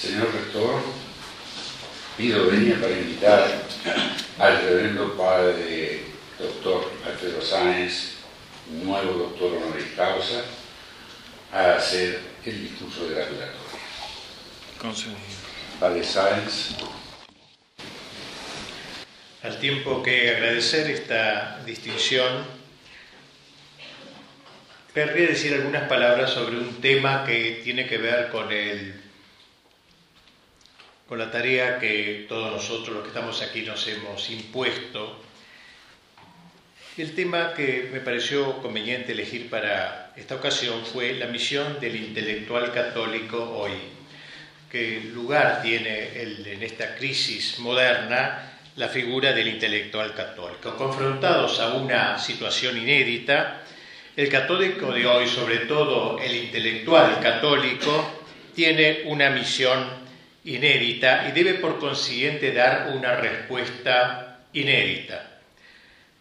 Señor Rector, pido venia para invitar al reverendo padre doctor Alfredo Sáenz, nuevo doctor honoris causa, a hacer el discurso de la oratoria. Concedido. Padre Sáenz. Al tiempo que agradecer esta distinción, querría decir algunas palabras sobre un tema que tiene que ver con el con la tarea que todos nosotros los que estamos aquí nos hemos impuesto. El tema que me pareció conveniente elegir para esta ocasión fue la misión del intelectual católico hoy. ¿Qué lugar tiene en esta crisis moderna la figura del intelectual católico? Confrontados a una situación inédita, el católico de hoy, sobre todo el intelectual católico, tiene una misión inédita y debe por consiguiente dar una respuesta inédita.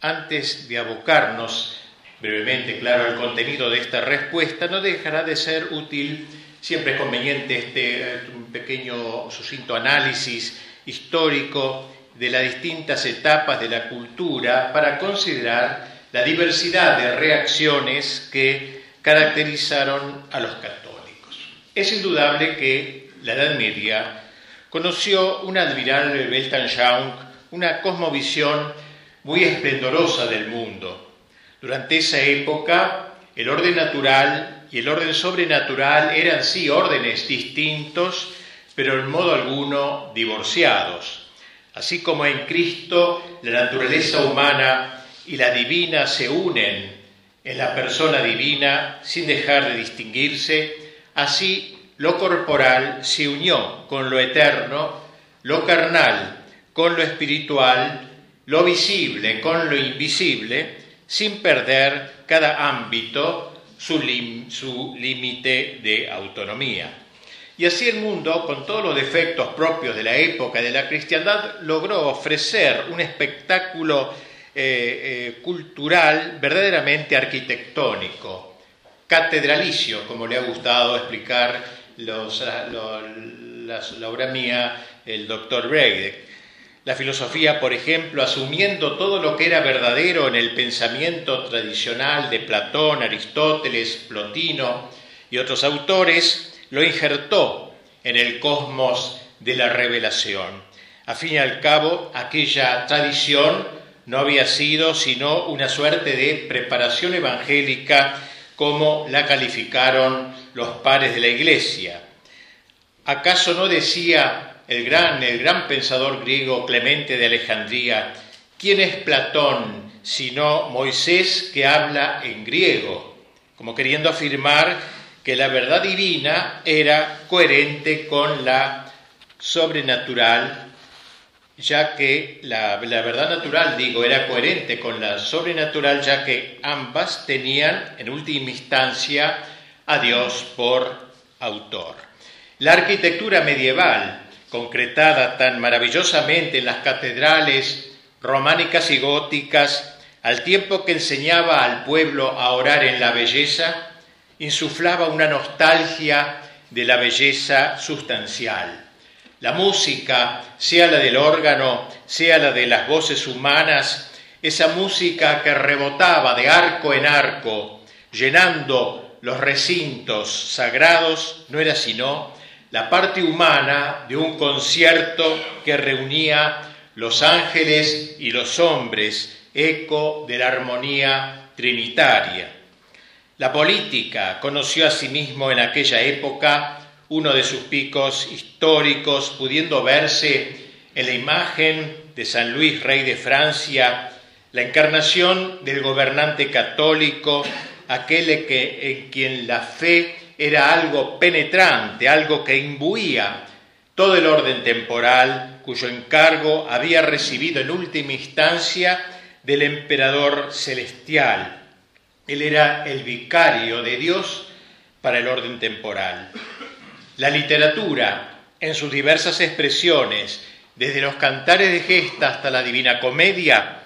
Antes de abocarnos brevemente, claro, al contenido de esta respuesta, no dejará de ser útil, siempre es conveniente este eh, pequeño sucinto análisis histórico de las distintas etapas de la cultura para considerar la diversidad de reacciones que caracterizaron a los católicos. Es indudable que la Edad Media, conoció una admirable Weltanschauung, una cosmovisión muy esplendorosa del mundo. Durante esa época, el orden natural y el orden sobrenatural eran sí órdenes distintos, pero en modo alguno divorciados. Así como en Cristo la naturaleza humana y la divina se unen en la persona divina sin dejar de distinguirse, así lo corporal se unió con lo eterno, lo carnal con lo espiritual, lo visible con lo invisible, sin perder cada ámbito su límite de autonomía. Y así el mundo, con todos los defectos propios de la época de la cristiandad, logró ofrecer un espectáculo eh, eh, cultural verdaderamente arquitectónico, catedralicio, como le ha gustado explicar los, la, obra mía, el doctor Breidek. La filosofía, por ejemplo, asumiendo todo lo que era verdadero en el pensamiento tradicional de Platón, Aristóteles, Plotino y otros autores, lo injertó en el cosmos de la revelación. A fin y al cabo, aquella tradición no había sido sino una suerte de preparación evangélica como la calificaron los pares de la Iglesia. ¿Acaso no decía el gran, el gran pensador griego Clemente de Alejandría, ¿quién es Platón sino Moisés que habla en griego? Como queriendo afirmar que la verdad divina era coherente con la sobrenatural, ya que la, la, verdad natural, digo, era coherente con la sobrenatural, ya que ambas tenían en última instancia a Dios por autor. La arquitectura medieval, concretada tan maravillosamente en las catedrales románicas y góticas, al tiempo que enseñaba al pueblo a orar en la belleza, insuflaba una nostalgia de la belleza sustancial. La música, sea la del órgano, sea la de las voces humanas, esa música que rebotaba de arco en arco, llenando los recintos sagrados no era sino la parte humana de un concierto que reunía los ángeles y los hombres, eco de la armonía trinitaria. La política conoció asimismo en aquella época uno de sus picos históricos, pudiendo verse en la imagen de San Luis, rey de Francia, la encarnación del gobernante católico aquel que, en quien la fe era algo penetrante, algo que imbuía todo el orden temporal cuyo encargo había recibido en última instancia del emperador celestial. Él era el vicario de Dios para el orden temporal. La literatura, en sus diversas expresiones, desde los cantares de gesta hasta la divina comedia,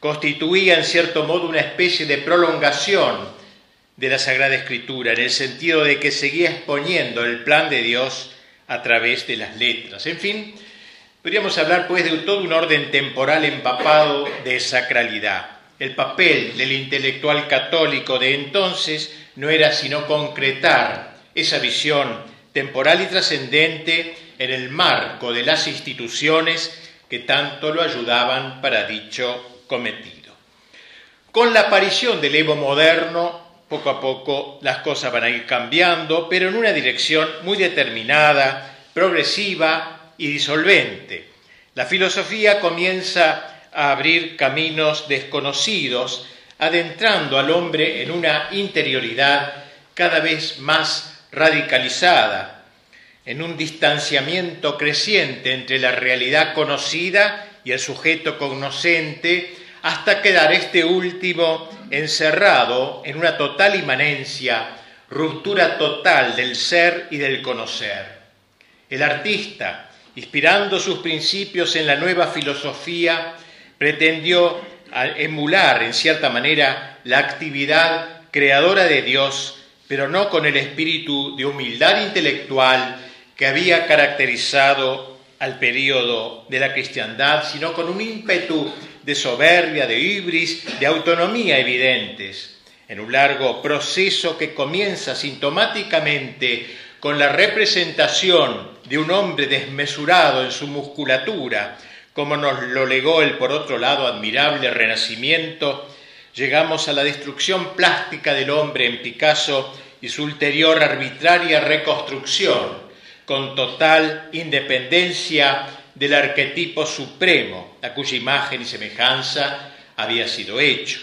constituía en cierto modo una especie de prolongación de la Sagrada Escritura, en el sentido de que seguía exponiendo el plan de Dios a través de las letras. En fin, podríamos hablar pues de todo un orden temporal empapado de sacralidad. El papel del intelectual católico de entonces no era sino concretar esa visión temporal y trascendente en el marco de las instituciones que tanto lo ayudaban para dicho cometido. Con la aparición del Evo moderno, poco a poco las cosas van a ir cambiando, pero en una dirección muy determinada, progresiva y disolvente. La filosofía comienza a abrir caminos desconocidos, adentrando al hombre en una interioridad cada vez más radicalizada, en un distanciamiento creciente entre la realidad conocida y el sujeto cognoscente, hasta quedar este último encerrado en una total inmanencia, ruptura total del ser y del conocer. El artista, inspirando sus principios en la nueva filosofía, pretendió emular en cierta manera la actividad creadora de Dios, pero no con el espíritu de humildad intelectual que había caracterizado al período de la cristiandad, sino con un ímpetu de soberbia, de ibris, de autonomía evidentes, en un largo proceso que comienza sintomáticamente con la representación de un hombre desmesurado en su musculatura, como nos lo legó el por otro lado admirable Renacimiento, llegamos a la destrucción plástica del hombre en Picasso y su ulterior arbitraria reconstrucción, con total independencia del arquetipo supremo a cuya imagen y semejanza había sido hecho.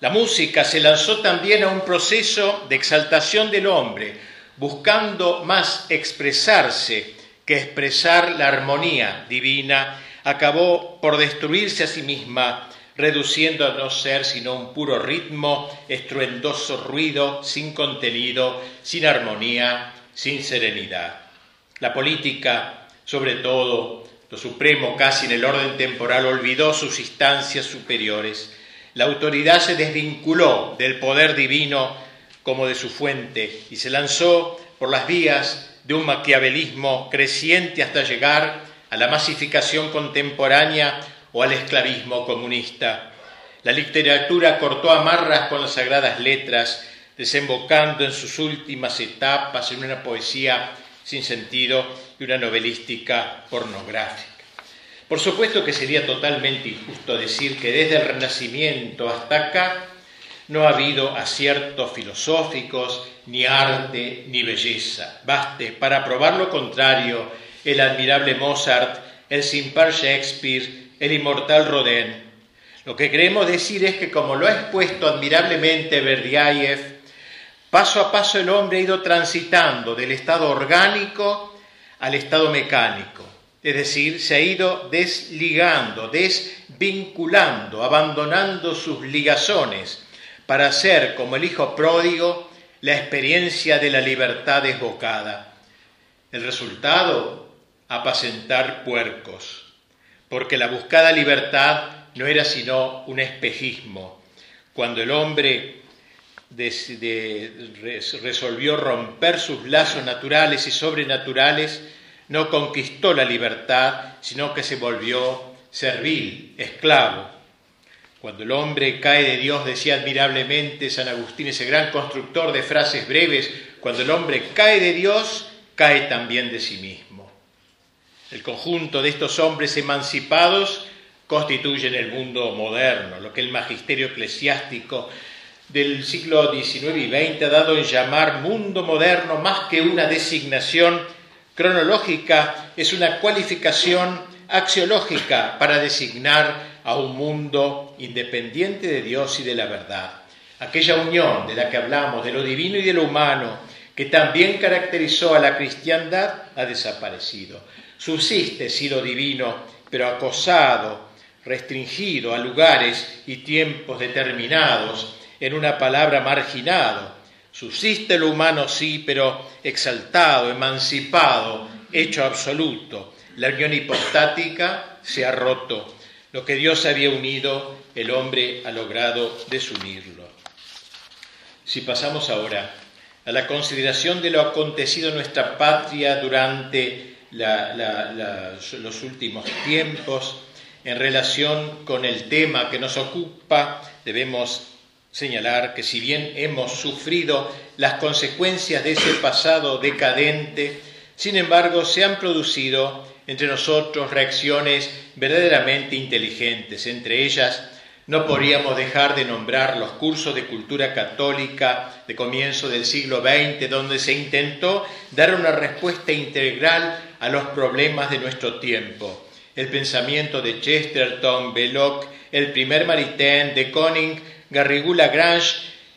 La música se lanzó también a un proceso de exaltación del hombre, buscando más expresarse que expresar la armonía divina, acabó por destruirse a sí misma, reduciendo a no ser sino un puro ritmo, estruendoso ruido, sin contenido, sin armonía, sin serenidad. La política, sobre todo, lo supremo casi en el orden temporal olvidó sus instancias superiores. La autoridad se desvinculó del poder divino como de su fuente y se lanzó por las vías de un maquiavelismo creciente hasta llegar a la masificación contemporánea o al esclavismo comunista. La literatura cortó amarras con las sagradas letras, desembocando en sus últimas etapas en una poesía sin sentido y una novelística pornográfica. Por supuesto que sería totalmente injusto decir que desde el Renacimiento hasta acá no ha habido aciertos filosóficos, ni arte, ni belleza. Baste para probar lo contrario el admirable Mozart, el sin Shakespeare, el inmortal Rodin. Lo que queremos decir es que, como lo ha expuesto admirablemente Berdiaev, paso a paso el hombre ha ido transitando del estado orgánico al estado mecánico, es decir, se ha ido desligando, desvinculando, abandonando sus ligazones para hacer, como el hijo pródigo, la experiencia de la libertad desbocada. El resultado, apacentar puercos, porque la buscada libertad no era sino un espejismo. Cuando el hombre resolvió romper sus lazos naturales y sobrenaturales, no conquistó la libertad, sino que se volvió servil, esclavo. Cuando el hombre cae de Dios, decía admirablemente San Agustín, ese gran constructor de frases breves, cuando el hombre cae de Dios, cae también de sí mismo. El conjunto de estos hombres emancipados constituyen el mundo moderno, lo que el magisterio eclesiástico del siglo XIX y XX ha dado en llamar mundo moderno más que una designación cronológica, es una cualificación axiológica para designar a un mundo independiente de Dios y de la verdad. Aquella unión de la que hablamos, de lo divino y de lo humano, que también caracterizó a la cristiandad, ha desaparecido. Subsiste sí lo divino, pero acosado, restringido a lugares y tiempos determinados, en una palabra marginado. Subsiste lo humano, sí, pero exaltado, emancipado, hecho absoluto. La unión hipostática se ha roto. Lo que Dios había unido, el hombre ha logrado desunirlo. Si pasamos ahora a la consideración de lo acontecido en nuestra patria durante los últimos tiempos, en relación con el tema que nos ocupa, debemos señalar que si bien hemos sufrido las consecuencias de ese pasado decadente, sin embargo se han producido entre nosotros reacciones verdaderamente inteligentes. Entre ellas, no podríamos dejar de nombrar los cursos de cultura católica de comienzo del siglo XX, donde se intentó dar una respuesta integral a los problemas de nuestro tiempo. El pensamiento de Chesterton, Belloc, el primer Maritain, de Koning, Garrigou Lagrange,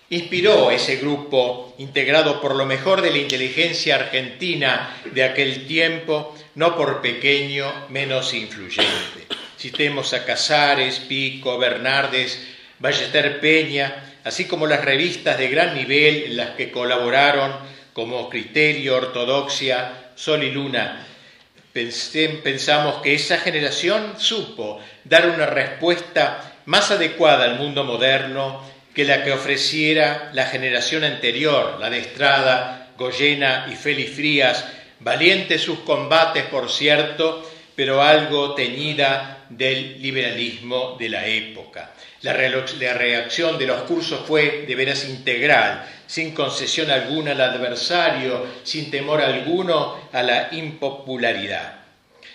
inspiró ese grupo integrado por lo mejor de la inteligencia argentina de aquel tiempo, no por pequeño menos influyente. Citemos a Casares, Pico, Bernardes, Ballester Peña, así como las revistas de gran nivel en las que colaboraron como Criterio, Ortodoxia, Sol y Luna. Pensamos que esa generación supo dar una respuesta más adecuada al mundo moderno que la que ofreciera la generación anterior, la de Estrada, Goyena y Félix Frías, valientes sus combates, por cierto, pero algo teñida del liberalismo de la época. La, reacción de los cursos fue de veras integral, sin concesión alguna al adversario, sin temor alguno a la impopularidad.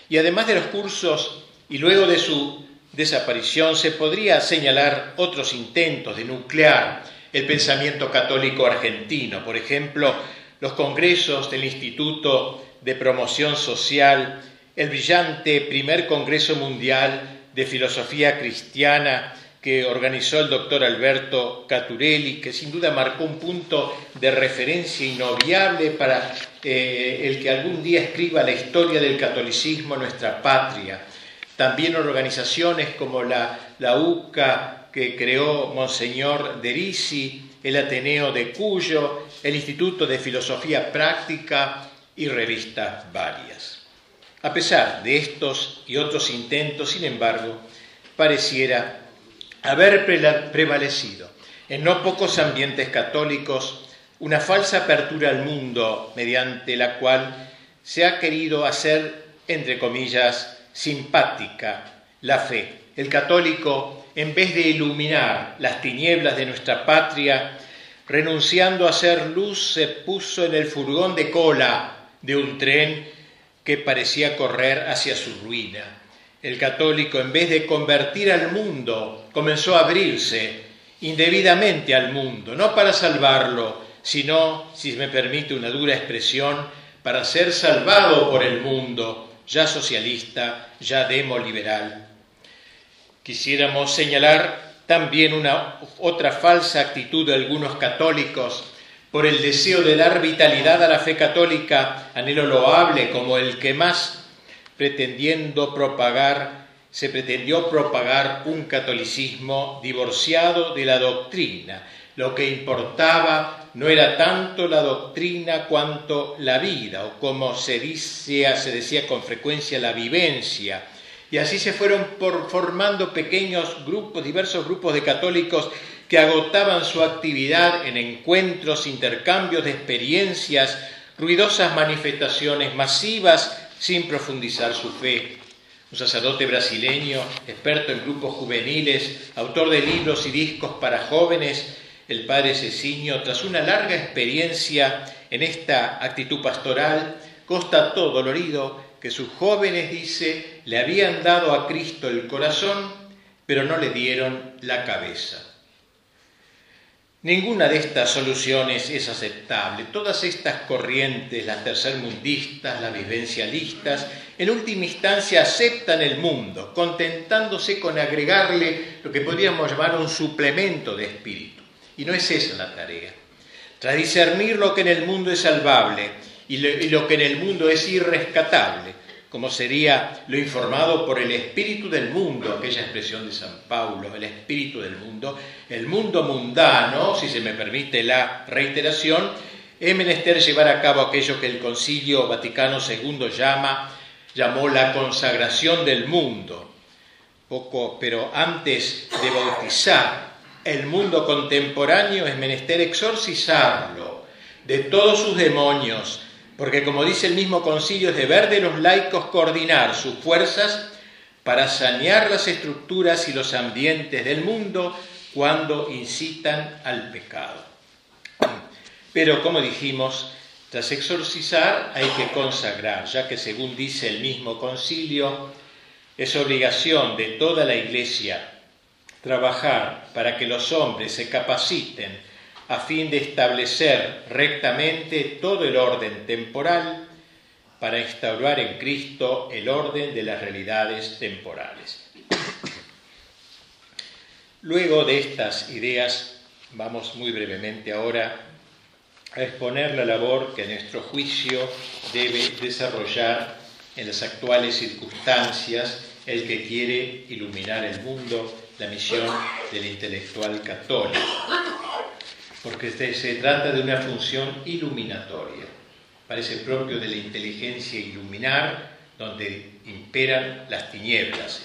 Y además de los cursos, y luego de su desaparición, se podría señalar otros intentos de nuclear el pensamiento católico argentino, por ejemplo, los congresos del Instituto de Promoción Social, el brillante primer Congreso Mundial de Filosofía Cristiana que organizó el doctor Alberto Caturelli, que sin duda marcó un punto de referencia inobviable para eh, el que algún día escriba la historia del catolicismo en nuestra patria también organizaciones como la, la UCA que creó Monseñor Derisi, el Ateneo de Cuyo, el Instituto de Filosofía Práctica y revistas varias. A pesar de estos y otros intentos, sin embargo, pareciera haber prevalecido en no pocos ambientes católicos una falsa apertura al mundo mediante la cual se ha querido hacer, entre comillas, simpática la fe. El católico, en vez de iluminar las tinieblas de nuestra patria, renunciando a ser luz, se puso en el furgón de cola de un tren que parecía correr hacia su ruina. El católico, en vez de convertir al mundo, comenzó a abrirse indebidamente al mundo, no para salvarlo, sino, si me permite una dura expresión, para ser salvado por el mundo ya socialista, ya demoliberal. Quisiéramos señalar también una otra falsa actitud de algunos católicos por el deseo de dar vitalidad a la fe católica, anhelo loable como el que más pretendiendo propagar se pretendió propagar un catolicismo divorciado de la doctrina. Lo que importaba no era tanto la doctrina cuanto la vida, o como se, dice, se decía con frecuencia, la vivencia. Y así se fueron formando pequeños grupos, diversos grupos de católicos que agotaban su actividad en encuentros, intercambios de experiencias, ruidosas manifestaciones masivas sin profundizar su fe. Un sacerdote brasileño, experto en grupos juveniles, autor de libros y discos para jóvenes, el padre Ceciño, tras una larga experiencia en esta actitud pastoral, constató dolorido que sus jóvenes, dice, le habían dado a Cristo el corazón, pero no le dieron la cabeza. Ninguna de estas soluciones es aceptable. Todas estas corrientes, las tercermundistas, las vivencialistas, en última instancia aceptan el mundo, contentándose con agregarle lo que podríamos llamar un suplemento de espíritu. Y no es esa la tarea. Tras discernir lo que en el mundo es salvable y lo que en el mundo es irrescatable, como sería lo informado por el espíritu del mundo, aquella expresión de San Pablo, el espíritu del mundo, el mundo mundano, si se me permite la reiteración, es menester llevar a cabo aquello que el Concilio Vaticano II llama, llamó la consagración del mundo. Poco, pero antes de bautizar el mundo contemporáneo es menester exorcizarlo, de todos sus demonios, porque como dice el mismo concilio, es deber de los laicos coordinar sus fuerzas para sanear las estructuras y los ambientes del mundo cuando incitan al pecado. Pero como dijimos, tras exorcizar hay que consagrar, ya que según dice el mismo concilio, es obligación de toda la Iglesia trabajar para que los hombres se capaciten a fin de establecer rectamente todo el orden temporal para instaurar en Cristo el orden de las realidades temporales. Luego de estas ideas, vamos muy brevemente ahora a exponer la labor que nuestro juicio debe desarrollar en las actuales circunstancias el que quiere iluminar el mundo, la misión del intelectual católico, porque se trata de una función iluminatoria. Parece propio de la inteligencia iluminar, donde imperan las tinieblas.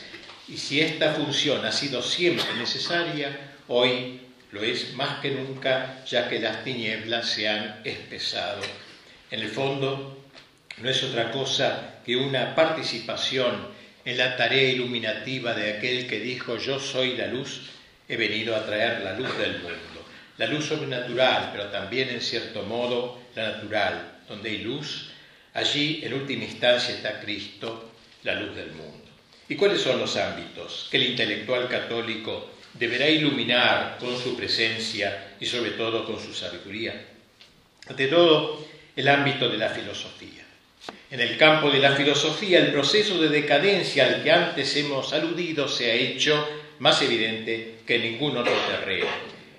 Y si esta función ha sido siempre necesaria, hoy lo es más que nunca, ya que las tinieblas se han espesado. En el fondo, no es otra cosa que una participación en la tarea iluminativa de aquel que dijo yo soy la luz, he venido a traer la luz del mundo. La luz sobrenatural, pero también en cierto modo la natural. Donde hay luz, allí en última instancia está Cristo, la luz del mundo. ¿Y cuáles son los ámbitos que el intelectual católico deberá iluminar con su presencia y sobre todo con su sabiduría? Ante todo, el ámbito de la filosofía. En el campo de la filosofía, el proceso de decadencia al que antes hemos aludido se ha hecho más evidente que en ningún otro terreno.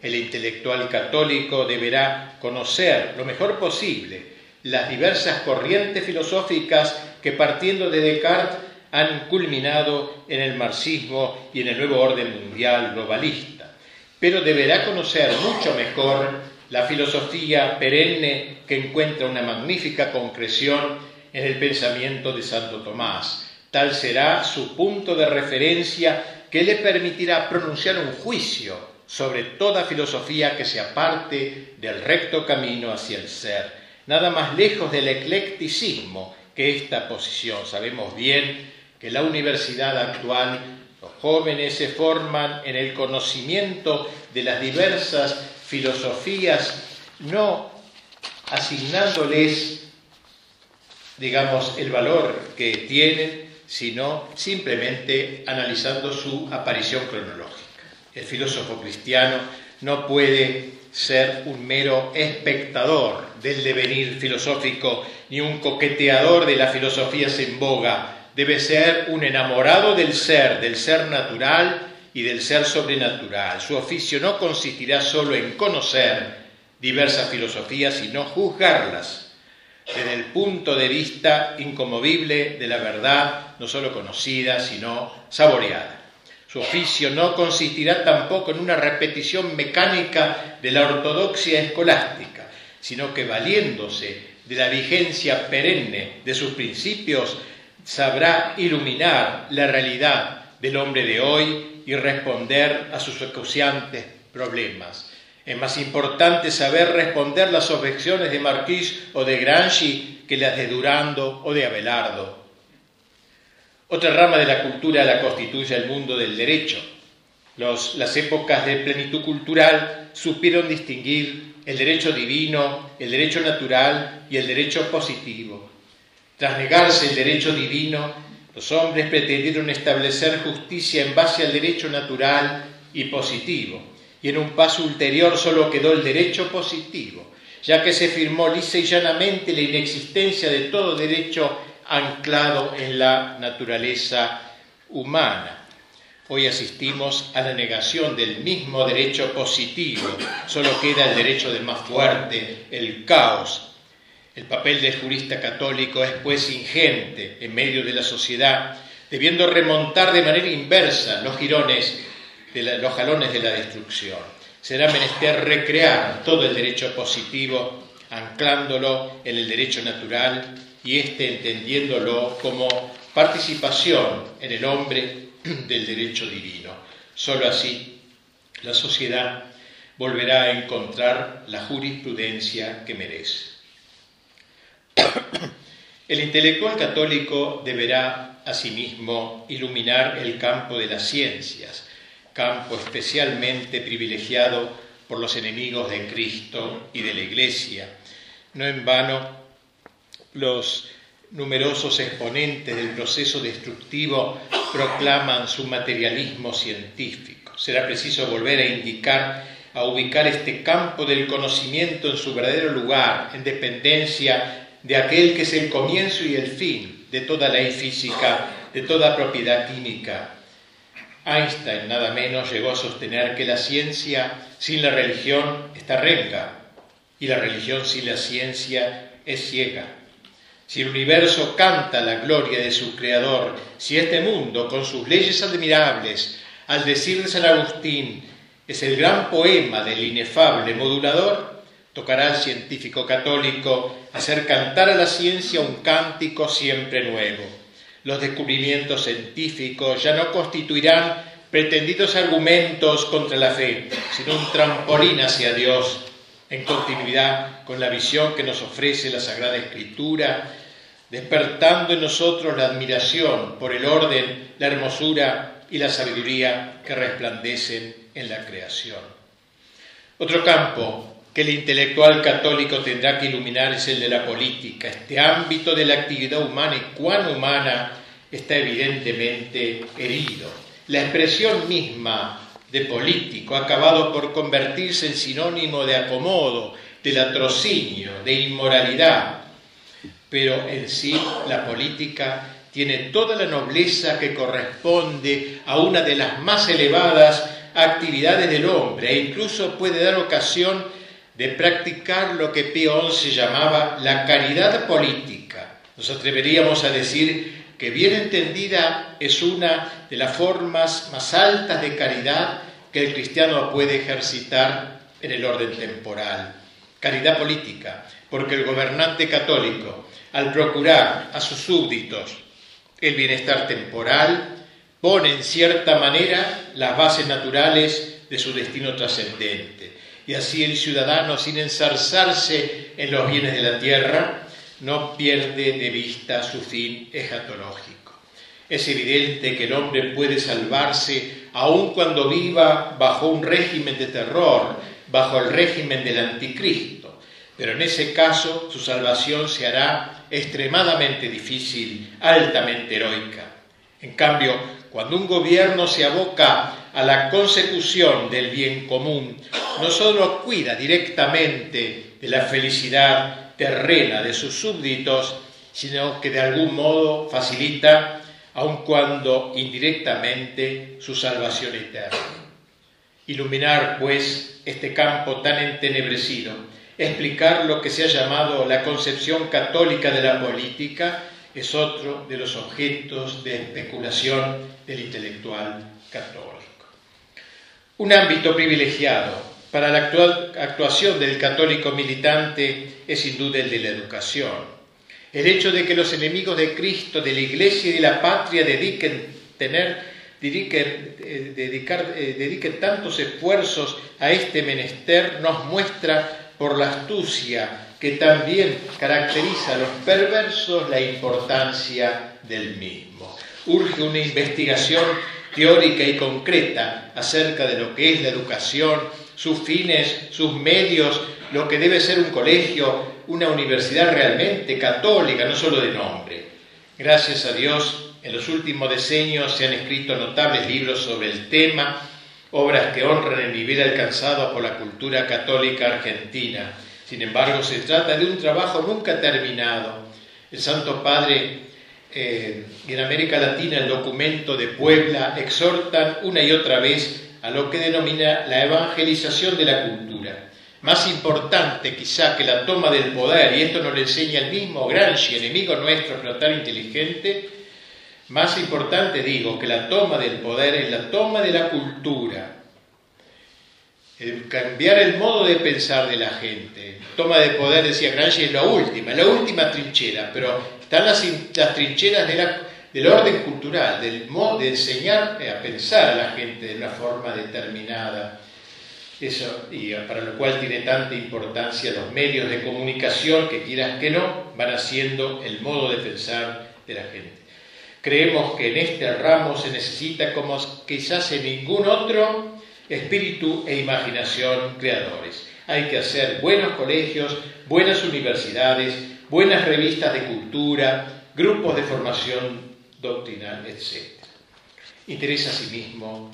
El intelectual católico deberá conocer lo mejor posible las diversas corrientes filosóficas que partiendo de Descartes han culminado en el marxismo y en el nuevo orden mundial globalista. Pero deberá conocer mucho mejor la filosofía perenne que encuentra una magnífica concreción en el pensamiento de Santo Tomás. Tal será su punto de referencia que le permitirá pronunciar un juicio sobre toda filosofía que se aparte del recto camino hacia el ser. Nada más lejos del eclecticismo que esta posición. Sabemos bien que la universidad actual, los jóvenes se forman en el conocimiento de las diversas filosofías, no asignándoles digamos, el valor que tienen, sino simplemente analizando su aparición cronológica. El filósofo cristiano no puede ser un mero espectador del devenir filosófico ni un coqueteador de las filosofías en boga. Debe ser un enamorado del ser, del ser natural y del ser sobrenatural. Su oficio no consistirá solo en conocer diversas filosofías, sino juzgarlas desde el punto de vista incomovible de la verdad, no solo conocida, sino saboreada. Su oficio no consistirá tampoco en una repetición mecánica de la ortodoxia escolástica, sino que valiéndose de la vigencia perenne de sus principios, sabrá iluminar la realidad del hombre de hoy y responder a sus acuciantes problemas. Es más importante saber responder las objeciones de Marquis o de Gramsci que las de Durando o de Abelardo. Otra rama de la cultura la constituye el mundo del derecho. las épocas de plenitud cultural supieron distinguir el derecho divino, el derecho natural y el derecho positivo. Tras negarse el derecho divino, los hombres pretendieron establecer justicia en base al derecho natural y positivo y en un paso ulterior solo quedó el derecho positivo, ya que se firmó lisa y llanamente la inexistencia de todo derecho anclado en la naturaleza humana. Hoy asistimos a la negación del mismo derecho positivo, solo queda el derecho del más fuerte, el caos. El papel del jurista católico es pues ingente en medio de la sociedad, debiendo remontar de manera inversa los girones de los jalones de la destrucción. Será menester recrear todo el derecho positivo, anclándolo en el derecho natural y éste entendiéndolo como participación en el hombre del derecho divino. Solo así la sociedad volverá a encontrar la jurisprudencia que merece. El intelectual católico deberá asimismo iluminar el campo de las ciencias, campo especialmente privilegiado por los enemigos de Cristo y de la Iglesia. No en vano, los numerosos exponentes del proceso destructivo proclaman su materialismo científico. Será preciso volver a indicar, a ubicar este campo del conocimiento en su verdadero lugar, en dependencia de aquel que es el comienzo y el fin de toda ley física, de toda propiedad química. Einstein nada menos llegó a sostener que la ciencia sin la religión está renga y la religión sin la ciencia es ciega. Si el universo canta la gloria de su creador, si este mundo, con sus leyes admirables, al decir de San Agustín, es el gran poema del inefable modulador, tocará al científico católico hacer cantar a la ciencia un cántico siempre nuevo. Los descubrimientos científicos ya no constituirán pretendidos argumentos contra la fe, sino un trampolín hacia Dios, en continuidad con la visión que nos ofrece la Sagrada Escritura, despertando en nosotros la admiración por el orden, la hermosura y la sabiduría que resplandecen en la creación. Otro campo que el intelectual católico tendrá que iluminar es el de la política. Este ámbito de la actividad humana y cuán humana está evidentemente herido. La expresión misma de político ha acabado por convertirse en sinónimo de acomodo, de latrocinio, de inmoralidad. Pero en sí la política tiene toda la nobleza que corresponde a una de las más elevadas actividades del hombre e incluso puede dar ocasión de practicar lo que Pío XI llamaba la caridad política. Nos atreveríamos a decir que bien entendida es una de las formas más altas de caridad que el cristiano puede ejercitar en el orden temporal. Caridad política, porque el gobernante católico, al procurar a sus súbditos el bienestar temporal, pone en cierta manera las bases naturales de su destino trascendente y así el ciudadano, sin ensarzarse en los bienes de la tierra, no pierde de vista su fin escatológico. Es evidente que el hombre puede salvarse aun cuando viva bajo un régimen de terror, bajo el régimen del anticristo, pero en ese caso su salvación se hará extremadamente difícil, altamente heroica. En cambio, cuando un gobierno se aboca a la consecución del bien común, no solo cuida directamente de la felicidad terrena de sus súbditos, sino que de algún modo facilita, aun cuando indirectamente, su salvación eterna. Iluminar, pues, este campo tan entenebrecido, explicar lo que se ha llamado la concepción católica de la política, es otro de los objetos de especulación del intelectual católico. Un ámbito privilegiado para la actual actuación del católico militante es sin duda el de la educación. El hecho de que los enemigos de Cristo, de la Iglesia y de la patria dediquen, tener, eh, dedicar, eh, dediquen tantos esfuerzos a este menester nos muestra por la astucia que también caracteriza a los perversos la importancia del mismo. Urge una investigación teórica y concreta acerca de lo que es la educación, sus fines, sus medios, lo que debe ser un colegio, una universidad realmente católica, no solo de nombre. Gracias a Dios, en los últimos decenios se han escrito notables libros sobre el tema, obras que honran el nivel alcanzado por la cultura católica argentina. Sin embargo, se trata de un trabajo nunca terminado. El Santo Padre eh, en América Latina el documento de Puebla exhortan una y otra vez a lo que denomina la evangelización de la cultura. Más importante quizá que la toma del poder, y esto nos lo enseña el mismo Gramsci, enemigo nuestro tan inteligente, más importante digo que la toma del poder es la toma de la cultura, el cambiar el modo de pensar de la gente. Toma de poder, decía Gramsci, es la última, la última trinchera, pero están las, trincheras del orden cultural, del modo de enseñar a pensar a la gente de una forma determinada. eso, y para lo cual tiene tanta importancia los medios de comunicación que quieras que no, van haciendo el modo de pensar de la gente. Creemos que en este ramo se necesita, como quizás en ningún otro, espíritu e imaginación creadores. Hay que hacer buenos colegios, buenas universidades, buenas revistas de cultura, grupos de formación doctrinal, etc. Interesa asimismo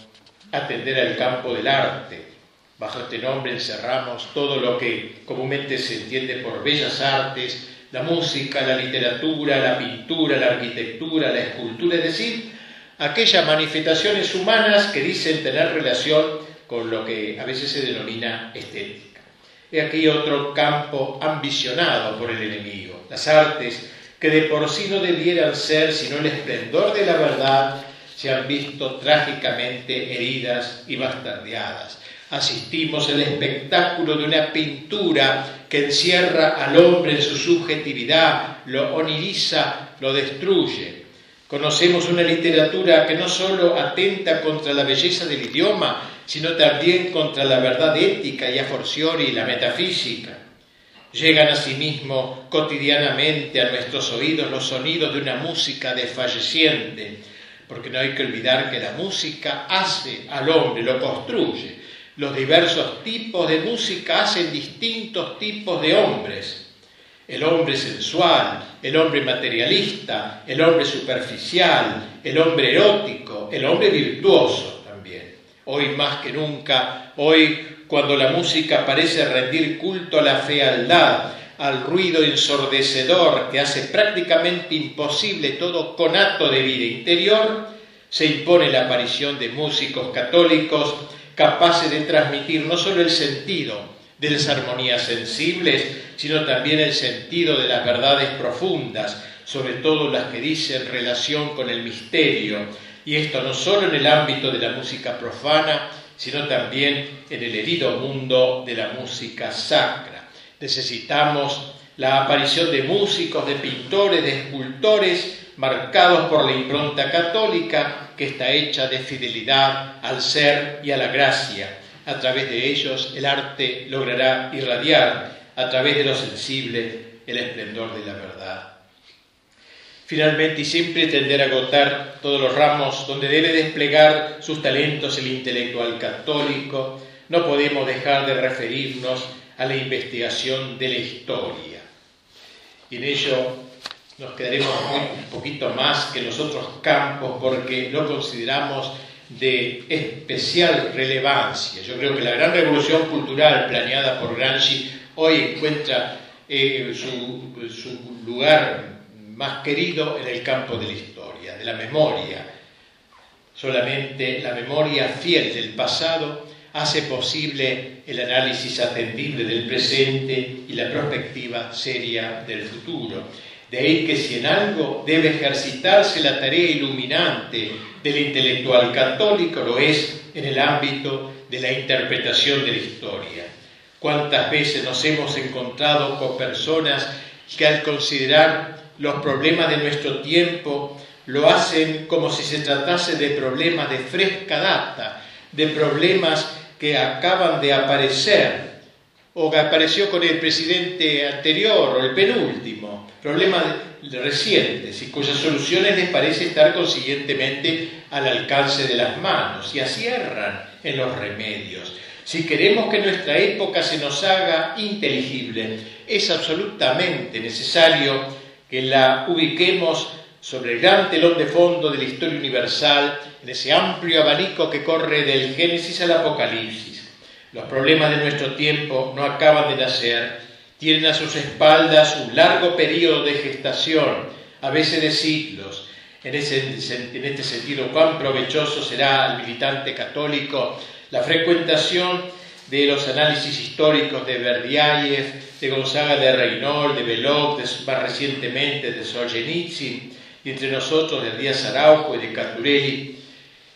atender al campo del arte. Bajo este nombre encerramos todo lo que comúnmente se entiende por bellas artes, la música, la literatura, la pintura, la arquitectura, la escultura, es decir, aquellas manifestaciones humanas que dicen tener relación con lo que a veces se denomina estética. He aquí otro campo ambicionado por el enemigo, las artes que de por sí no debieran ser sino el esplendor de la verdad se han visto trágicamente heridas y bastardeadas. Asistimos al espectáculo de una pintura que encierra al hombre en su subjetividad, lo oniriza, lo destruye. Conocemos una literatura que no solo atenta contra la belleza del idioma, sino también contra la verdad ética y a forciori la metafísica. Llegan asimismo cotidianamente a nuestros oídos los sonidos de una música desfalleciente, porque no hay que olvidar que la música hace al hombre, lo construye. Los diversos tipos de música hacen distintos tipos de hombres. El hombre sensual, el hombre materialista, el hombre superficial, el hombre erótico, el hombre virtuoso. Hoy más que nunca, hoy cuando la música parece rendir culto a la fealdad, al ruido ensordecedor que hace prácticamente imposible todo conato de vida interior, se impone la aparición de músicos católicos capaces de transmitir no solo el sentido de las armonías sensibles, sino también el sentido de las verdades profundas, sobre todo las que dicen relación con el misterio, y esto no solo en el ámbito de la música profana, sino también en el herido mundo de la música sacra. Necesitamos la aparición de músicos, de pintores, de escultores, marcados por la impronta católica que está hecha de fidelidad al ser y a la gracia. A través de ellos el arte logrará irradiar, a través de lo sensible, el esplendor de la verdad. Finalmente, y siempre tender a agotar todos los ramos donde debe desplegar sus talentos el intelectual católico, no podemos dejar de referirnos a la investigación de la historia. Y en ello nos quedaremos un poquito más que en los otros campos porque lo consideramos de especial relevancia. Yo creo que la gran revolución cultural planeada por Gramsci hoy encuentra eh, su lugar más querido en el campo de la historia, de la memoria. Solamente la memoria fiel del pasado hace posible el análisis atendible del presente y la perspectiva seria del futuro. De ahí que si en algo debe ejercitarse la tarea iluminante del intelectual católico, lo es en el ámbito de la interpretación de la historia. ¿Cuántas veces nos hemos encontrado con personas que al considerar los problemas de nuestro tiempo lo hacen como si se tratase de problemas de fresca data, de problemas que acaban de aparecer o que apareció con el presidente anterior o el penúltimo, problemas recientes y cuyas soluciones les parece estar consiguientemente al alcance de las manos y así en los remedios. Si queremos que nuestra época se nos haga inteligible, es absolutamente necesario que la ubiquemos sobre el gran telón de fondo de la historia universal, en ese amplio abanico que corre del Génesis al Apocalipsis. Los problemas de nuestro tiempo no acaban de nacer, tienen a sus espaldas un largo periodo de gestación, a veces de siglos. En, en este sentido, cuán provechoso será al militante católico la frecuentación de los análisis históricos de Berdiaev, de Gonzaga de Reynold, de Belloc, más recientemente de Solzhenitsyn, y entre nosotros de Díaz Araujo y de Caturelli.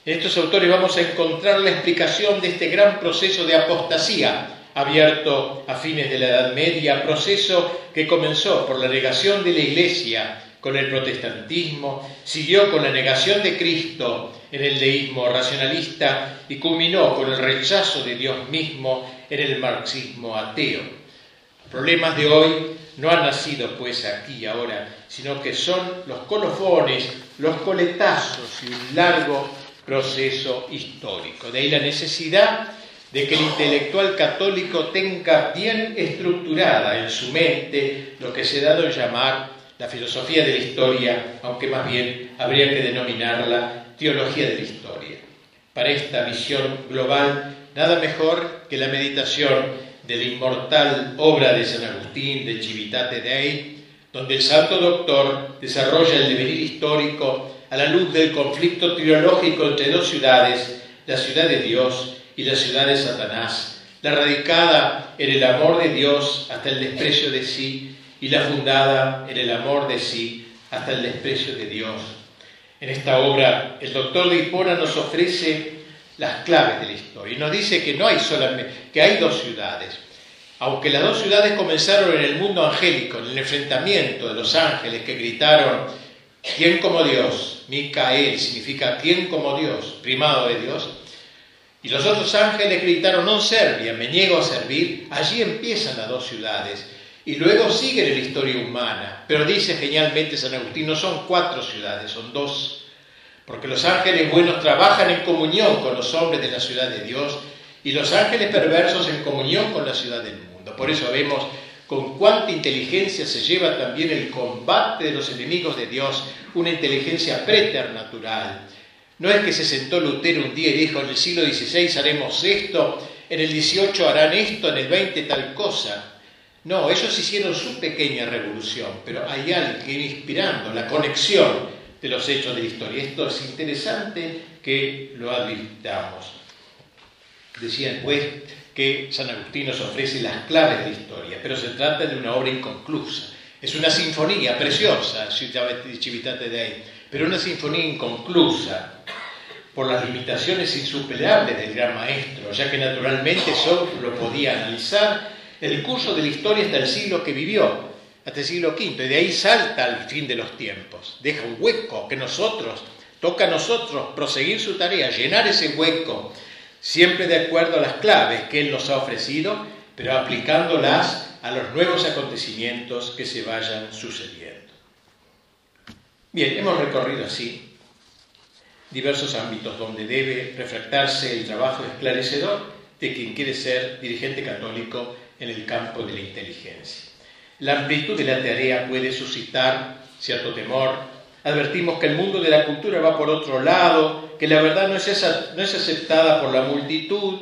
En estos autores vamos a encontrar la explicación de este gran proceso de apostasía abierto a fines de la Edad Media, proceso que comenzó por la negación de la Iglesia con el protestantismo, siguió con la negación de Cristo en el deísmo racionalista y culminó con el rechazo de Dios mismo en el marxismo ateo. Los problemas de hoy no han nacido pues aquí y ahora, sino que son los colofones, los coletazos y un largo proceso histórico. De ahí la necesidad de que el intelectual católico tenga bien estructurada en su mente lo que se ha dado en llamar la filosofía de la historia, aunque más bien habría que denominarla teología de la historia. Para esta visión global, nada mejor que la meditación de la inmortal obra de San Agustín de Civitate Dei, donde el santo doctor desarrolla el devenir histórico a la luz del conflicto teológico entre dos ciudades, la ciudad de Dios y la ciudad de Satanás, la radicada en el amor de Dios hasta el desprecio de sí y la fundada en el amor de sí hasta el desprecio de Dios. En esta obra, el doctor de Hipona nos ofrece las claves de la historia y nos dice que no hay solamente, que hay dos ciudades. Aunque las dos ciudades comenzaron en el mundo angélico, en el enfrentamiento de los ángeles que gritaron, ¿quién como Dios? Micael significa ¿quién como Dios? Primado de Dios. Y los otros ángeles gritaron, no servia, me niego a servir. Allí empiezan las dos ciudades. Y luego sigue la historia humana. Pero dice genialmente San Agustín, no son cuatro ciudades, son dos. Porque los ángeles buenos trabajan en comunión con los hombres de la ciudad de Dios y los ángeles perversos en comunión con la ciudad del mundo. Por eso vemos con cuánta inteligencia se lleva también el combate de los enemigos de Dios, una inteligencia preternatural. No es que se sentó Lutero un día y dijo, en el siglo XVI haremos esto, en el XVIII harán esto, en el XX tal cosa. No, ellos hicieron su pequeña revolución, pero hay alguien inspirando la conexión de los hechos de la historia. Esto es interesante que lo advirtamos. Decía pues que San Agustín nos ofrece las claves de la historia, pero se trata de una obra inconclusa. Es una sinfonía preciosa, Civitate Dei, pero una sinfonía inconclusa por las limitaciones insuperables del gran maestro, ya que naturalmente solo lo podía analizar el curso de la historia hasta el siglo que vivió, hasta el siglo V, y de ahí salta al fin de los tiempos, deja un hueco que nosotros, toca a nosotros proseguir su tarea, llenar ese hueco, siempre de acuerdo a las claves que Él nos ha ofrecido, pero aplicándolas a los nuevos acontecimientos que se vayan sucediendo. Bien, hemos recorrido así diversos ámbitos donde debe refractarse el trabajo esclarecedor de quien quiere ser dirigente católico en el campo de la inteligencia. La amplitud de la tarea puede suscitar cierto temor. Advertimos que el mundo de la cultura va por otro lado, que la verdad no es, no es aceptada por la multitud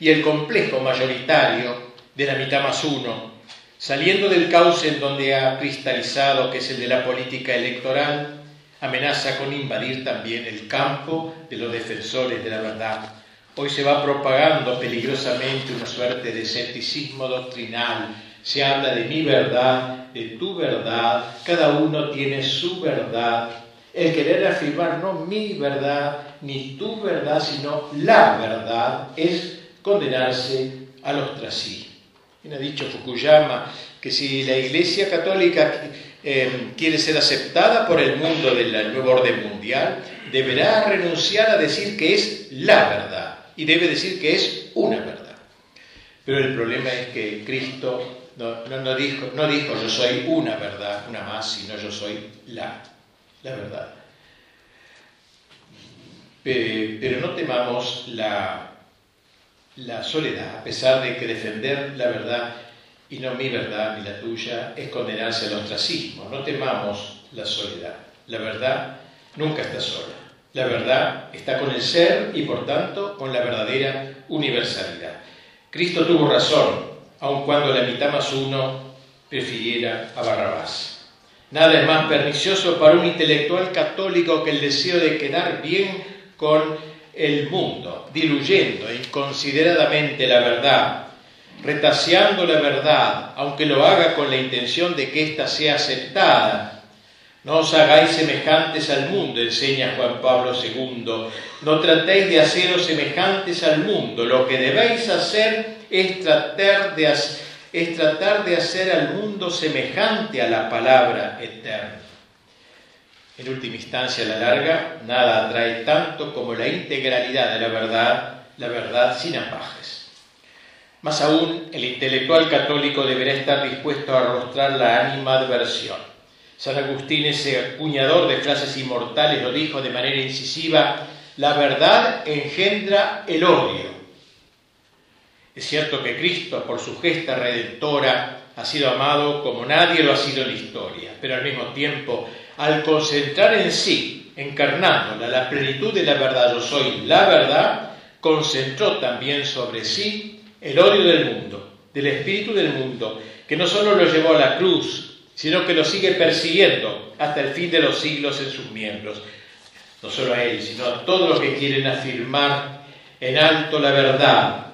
y el complejo mayoritario de la mitad más uno, saliendo del cauce en donde ha cristalizado, que es el de la política electoral, amenaza con invadir también el campo de los defensores de la verdad. Hoy se va propagando peligrosamente una suerte de escepticismo doctrinal se habla de mi verdad, de tu verdad, cada uno tiene su verdad. El querer afirmar no mi verdad ni tu verdad, sino la verdad, es condenarse al ostracismo. Bien ha dicho Fukuyama que si la Iglesia Católica eh, quiere ser aceptada por el mundo del nuevo orden mundial, deberá renunciar a decir que es la verdad y debe decir que es una verdad. Pero el problema es que Cristo no, dijo, no dijo yo soy una verdad, una más, sino yo soy la, la verdad. Pero no temamos la, la soledad, a pesar de que defender la verdad y no mi verdad ni la tuya es condenarse al ostracismo. No temamos la soledad. La verdad nunca está sola. La verdad está con el ser y por tanto con la verdadera universalidad. Cristo tuvo razón aun cuando la mitad más uno prefiriera a Barrabás. Nada es más pernicioso para un intelectual católico que el deseo de quedar bien con el mundo, diluyendo inconsideradamente la verdad, retaseando la verdad, aunque lo haga con la intención de que ésta sea aceptada. No os hagáis semejantes al mundo, enseña Juan Pablo II. No tratéis de haceros semejantes al mundo. Lo que debéis hacer es tratar de, hacer al mundo semejante a la palabra eterna. En última instancia, a la larga, nada atrae tanto como la integralidad de la verdad, la verdad sin apajes. Más aún, el intelectual católico deberá estar dispuesto a arrostrar la animadversión. San Agustín, ese acuñador de clases inmortales, lo dijo de manera incisiva, la verdad engendra el odio. Es cierto que Cristo, por su gesta redentora, ha sido amado como nadie lo ha sido en la historia, pero al mismo tiempo, al concentrar en sí, encarnándola, la plenitud de la verdad, yo soy la verdad, concentró también sobre sí el odio del mundo, del espíritu del mundo, que no solo lo llevó a la cruz, sino que lo sigue persiguiendo hasta el fin de los siglos en sus miembros. No solo a él, sino a todos los que quieren afirmar en alto la verdad.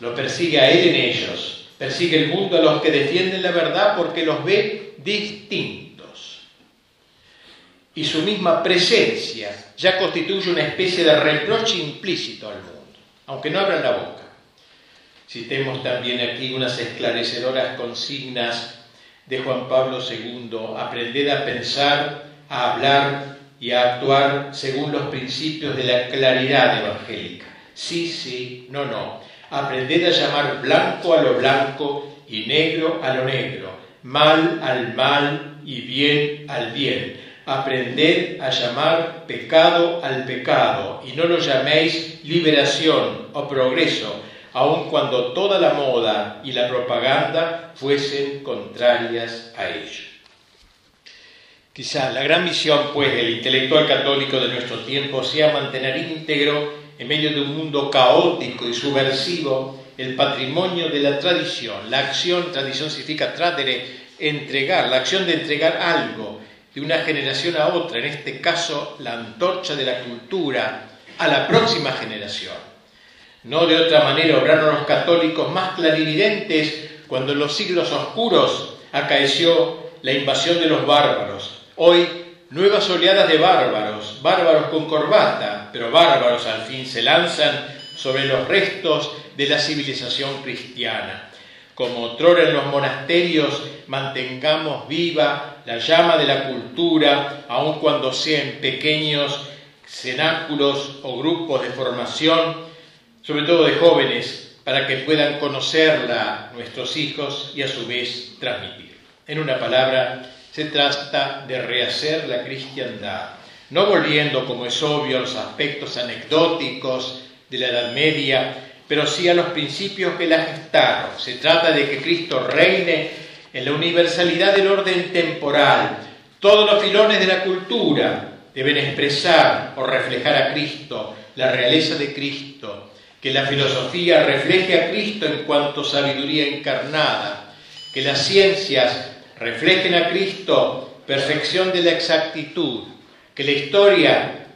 Lo persigue a él en ellos, Persigue el mundo a los que defienden la verdad porque los ve distintos. Y su misma presencia ya constituye una especie de reproche implícito al mundo, aunque no abran la boca. Citemos también aquí unas esclarecedoras consignas de Juan Pablo II. Aprended a pensar, a hablar y a actuar según los principios de la claridad evangélica. Sí, sí, no, no Aprended a llamar blanco a lo blanco y negro a lo negro, mal al mal y bien al bien. Aprended a llamar pecado al pecado y no lo llaméis liberación o progreso, aun cuando toda la moda y la propaganda fuesen contrarias a ello. Quizá la gran misión, pues, del intelectual católico de nuestro tiempo sea mantener íntegro en medio de un mundo caótico y subversivo, el patrimonio de la tradición. La acción, tradición significa tradere, entregar, la acción de entregar algo de una generación a otra, en este caso la antorcha de la cultura, a la próxima generación. No de otra manera obraron los católicos más clarividentes cuando en los siglos oscuros acaeció la invasión de los bárbaros. Hoy nuevas oleadas de bárbaros, bárbaros con corbata, pero bárbaros al fin se lanzan sobre los restos de la civilización cristiana. Como otrora en los monasterios mantengamos viva la llama de la cultura, aun cuando sean pequeños cenáculos o grupos de formación, sobre todo de jóvenes, para que puedan conocerla nuestros hijos y a su vez transmitir. En una palabra, se trata de rehacer la cristiandad, no volviendo, como es obvio, a los aspectos anecdóticos de la Edad Media, pero sí a los principios que la gestaron. Se trata de que Cristo reine en la universalidad del orden temporal. Todos los filones de la cultura deben expresar o reflejar a Cristo, la realeza de Cristo, que la filosofía refleje a Cristo en cuanto sabiduría encarnada, que las ciencias reflejen a Cristo, perfección de la exactitud, que la historia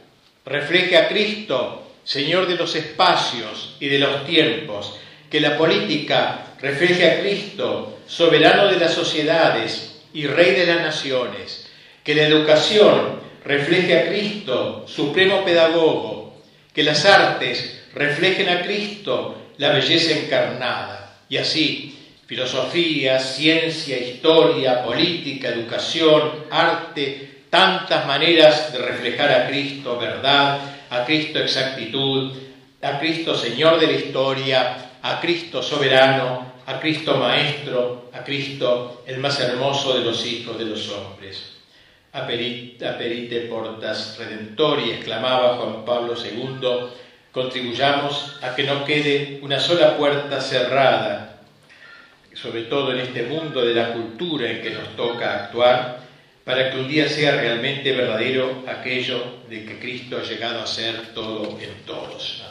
refleje a Cristo, Señor de los espacios y de los tiempos, que la política refleje a Cristo, soberano de las sociedades y rey de las naciones, que la educación refleje a Cristo, supremo pedagogo, que las artes reflejen a Cristo, la belleza encarnada, y así filosofía, ciencia, historia, política, educación, arte, tantas maneras de reflejar a Cristo verdad, a Cristo exactitud, a Cristo Señor de la historia, a Cristo soberano, a Cristo Maestro, a Cristo el más hermoso de los hijos de los hombres. Aperite portas redentori, exclamaba Juan Pablo II, contribuyamos a que no quede una sola puerta cerrada sobre todo en este mundo de la cultura en que nos toca actuar, para que un día sea realmente verdadero aquello de que Cristo ha llegado a ser todo en todos.